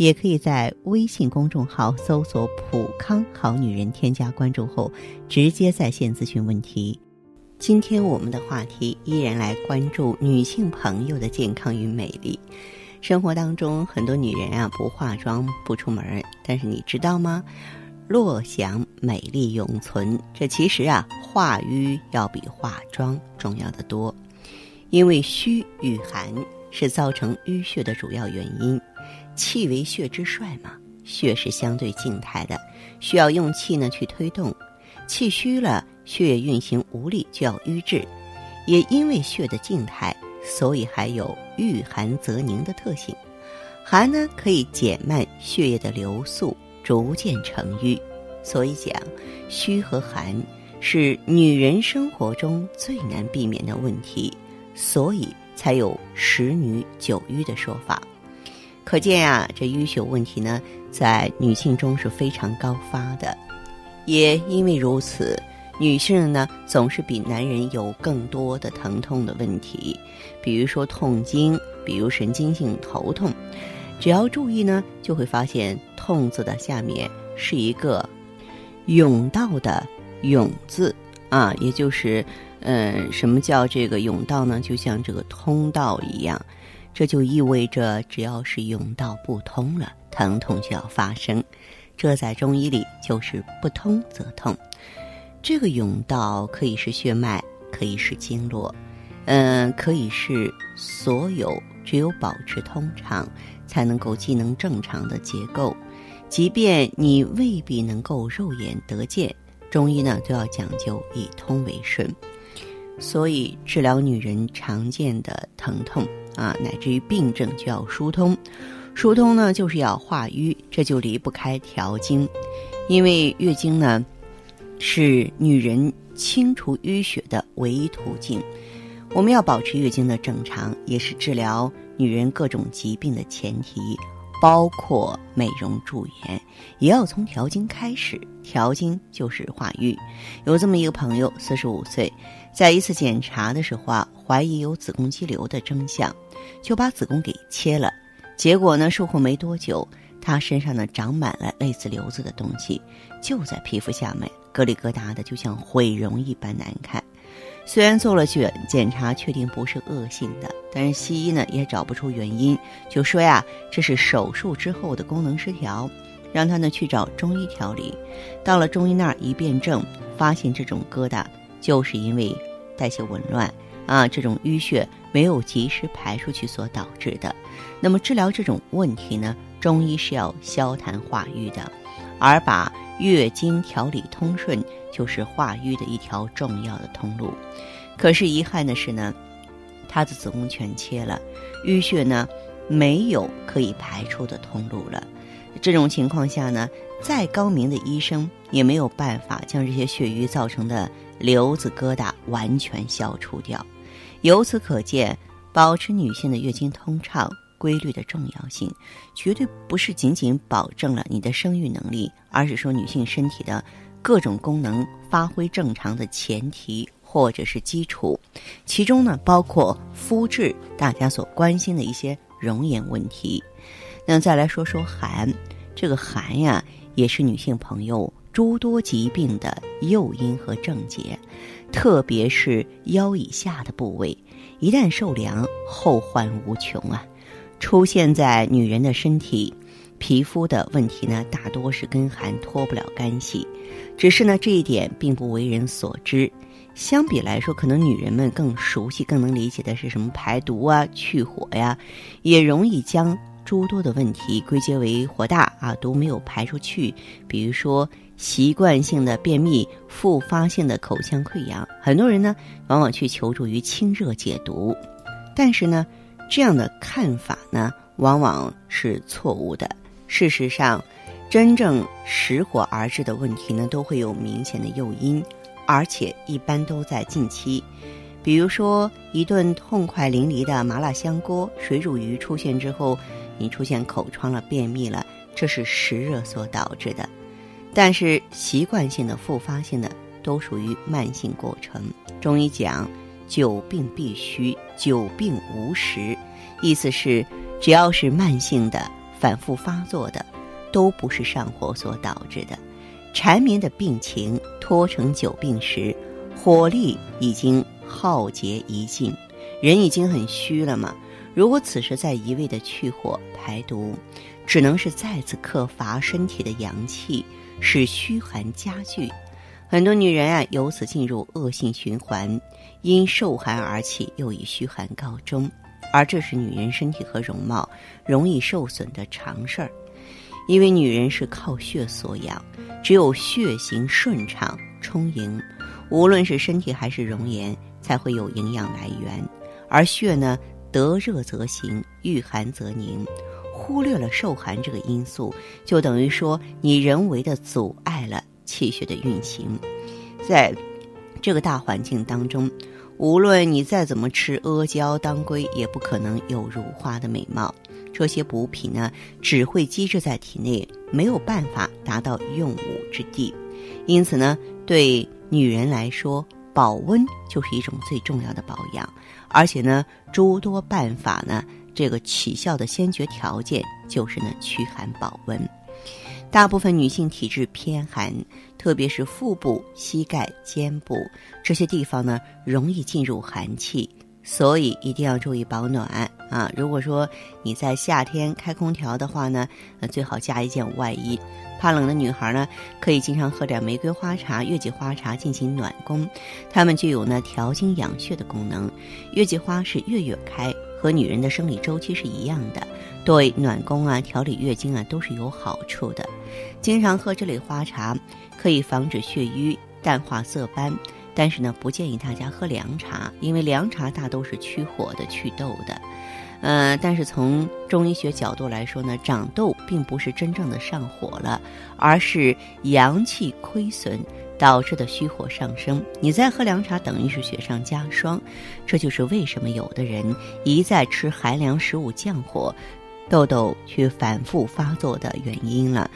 也可以在微信公众号搜索“普康好女人”，添加关注后直接在线咨询问题。今天我们的话题依然来关注女性朋友的健康与美丽。生活当中，很多女人啊不化妆不出门，但是你知道吗？若想美丽永存，这其实啊化瘀要比化妆重要的多。因为虚与寒是造成淤血的主要原因。气为血之帅嘛，血是相对静态的，需要用气呢去推动。气虚了。血液运行无力，就要瘀滞。也因为血的静态，所以还有遇寒则凝的特性。寒呢，可以减慢血液的流速，逐渐成瘀。所以讲，虚和寒是女人生活中最难避免的问题，所以才有十女九瘀的说法。可见呀，这淤血问题呢，在女性中是非常高发的。也因为如此。女性呢，总是比男人有更多的疼痛的问题，比如说痛经，比如神经性头痛。只要注意呢，就会发现“痛”字的下面是一个“甬道”的“甬”字啊，也就是，嗯，什么叫这个甬道呢？就像这个通道一样，这就意味着只要是甬道不通了，疼痛就要发生。这在中医里就是不通则痛。这个甬道可以是血脉，可以是经络，嗯，可以是所有只有保持通畅，才能够机能正常的结构。即便你未必能够肉眼得见，中医呢都要讲究以通为顺。所以治疗女人常见的疼痛啊，乃至于病症就要疏通。疏通呢就是要化瘀，这就离不开调经，因为月经呢。是女人清除淤血的唯一途径。我们要保持月经的正常，也是治疗女人各种疾病的前提，包括美容驻颜，也要从调经开始。调经就是化瘀。有这么一个朋友，四十五岁，在一次检查的时候啊，怀疑有子宫肌瘤的征象，就把子宫给切了。结果呢，术后没多久，她身上呢长满了类似瘤子的东西，就在皮肤下面。疙里疙瘩的，就像毁容一般难看。虽然做了检检查，确定不是恶性的，但是西医呢也找不出原因，就说呀，这是手术之后的功能失调，让他呢去找中医调理。到了中医那儿一辩证，发现这种疙瘩就是因为代谢紊乱啊，这种淤血没有及时排出去所导致的。那么治疗这种问题呢，中医是要消痰化瘀的，而把。月经调理通顺，就是化瘀的一条重要的通路。可是遗憾的是呢，她的子宫全切了，淤血呢没有可以排出的通路了。这种情况下呢，再高明的医生也没有办法将这些血瘀造成的瘤子疙瘩完全消除掉。由此可见，保持女性的月经通畅。规律的重要性，绝对不是仅仅保证了你的生育能力，而是说女性身体的各种功能发挥正常的前提或者是基础。其中呢，包括肤质，大家所关心的一些容颜问题。那再来说说寒，这个寒呀，也是女性朋友诸多疾病的诱因和症结，特别是腰以下的部位，一旦受凉，后患无穷啊。出现在女人的身体、皮肤的问题呢，大多是跟寒脱不了干系。只是呢，这一点并不为人所知。相比来说，可能女人们更熟悉、更能理解的是什么排毒啊、去火呀，也容易将诸多的问题归结为火大啊，毒没有排出去。比如说习惯性的便秘、复发性的口腔溃疡，很多人呢往往去求助于清热解毒，但是呢。这样的看法呢，往往是错误的。事实上，真正实火而至的问题呢，都会有明显的诱因，而且一般都在近期。比如说，一顿痛快淋漓的麻辣香锅、水煮鱼出现之后，你出现口疮了、便秘了，这是湿热所导致的。但是习惯性的、复发性的都属于慢性过程。中医讲“久病必虚，久病无实”，意思是只要是慢性的、反复发作的，都不是上火所导致的。缠绵的病情拖成久病时，火力已经。耗竭一尽，人已经很虚了嘛。如果此时再一味的去火排毒，只能是再次克伐身体的阳气，使虚寒加剧。很多女人啊，由此进入恶性循环，因受寒而起，又以虚寒告终。而这是女人身体和容貌容易受损的常事儿，因为女人是靠血所养，只有血行顺畅充盈，无论是身体还是容颜。才会有营养来源，而血呢，得热则行，遇寒则凝。忽略了受寒这个因素，就等于说你人为的阻碍气血的运行。在这个大环境当中，无论你再怎么吃阿胶当归，也不可能有如花的美貌。这些补品呢，只会积滞在体内，没有办法达到用武之地。因此呢，对女人来说，保温就是一种最重要的保养，而且呢，诸多办法呢，这个起效的先决条件就是呢驱寒保温。大部分女性体质偏寒，特别是腹部、膝盖、肩部这些地方呢，容易进入寒气，所以一定要注意保暖啊！如果说你在夏天开空调的话呢，那最好加一件外衣。怕冷的女孩呢，可以经常喝点玫瑰花茶、月季花茶进行暖宫，它们具有呢调经养血的功能。月季花是月月开，和女人的生理周期是一样的，对暖宫啊、调理月经啊都是有好处的。经常喝这类花茶，可以防止血瘀、淡化色斑。但是呢，不建议大家喝凉茶，因为凉茶大都是去火的、祛痘的。呃，但是从中医学角度来说呢，长痘并不是真正的上火了，而是阳气亏损导致的虚火上升。你再喝凉茶，等于是雪上加霜。这就是为什么有的人一再吃寒凉食物降火，痘痘却反复发作的原因了。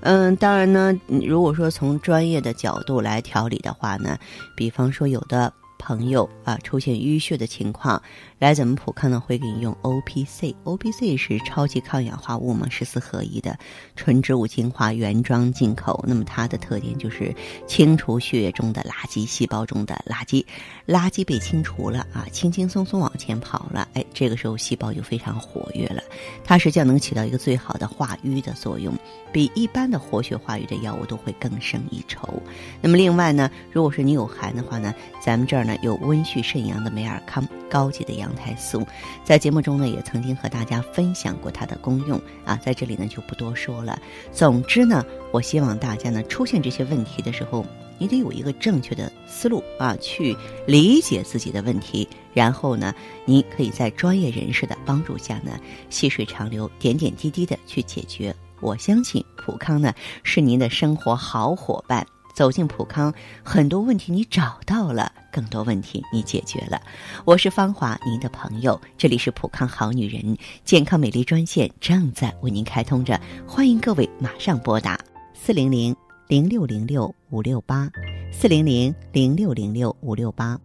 嗯，当然呢，如果说从专业的角度来调理的话呢，比方说有的。朋友啊，出现淤血的情况，来咱们普康呢会给你用 O P C，O P C 是超级抗氧化物嘛，十四合一的纯植物精华原装进口。那么它的特点就是清除血液中的垃圾细胞中的垃圾，垃圾被清除了啊，轻轻松松往前跑了，哎，这个时候细胞就非常活跃了，它实际上能起到一个最好的化瘀的作用，比一般的活血化瘀的药物都会更胜一筹。那么另外呢，如果是你有寒的话呢，咱们这儿。呢，有温煦肾阳的美尔康高级的药羊胎素，在节目中呢也曾经和大家分享过它的功用啊，在这里呢就不多说了。总之呢，我希望大家呢出现这些问题的时候，你得有一个正确的思路啊，去理解自己的问题，然后呢，你可以在专业人士的帮助下呢，细水长流，点点滴滴的去解决。我相信普康呢是您的生活好伙伴。走进普康，很多问题你找到了，更多问题你解决了。我是芳华，您的朋友。这里是普康好女人健康美丽专线，正在为您开通着，欢迎各位马上拨打四零零零六零六五六八四零零零六零六五六八。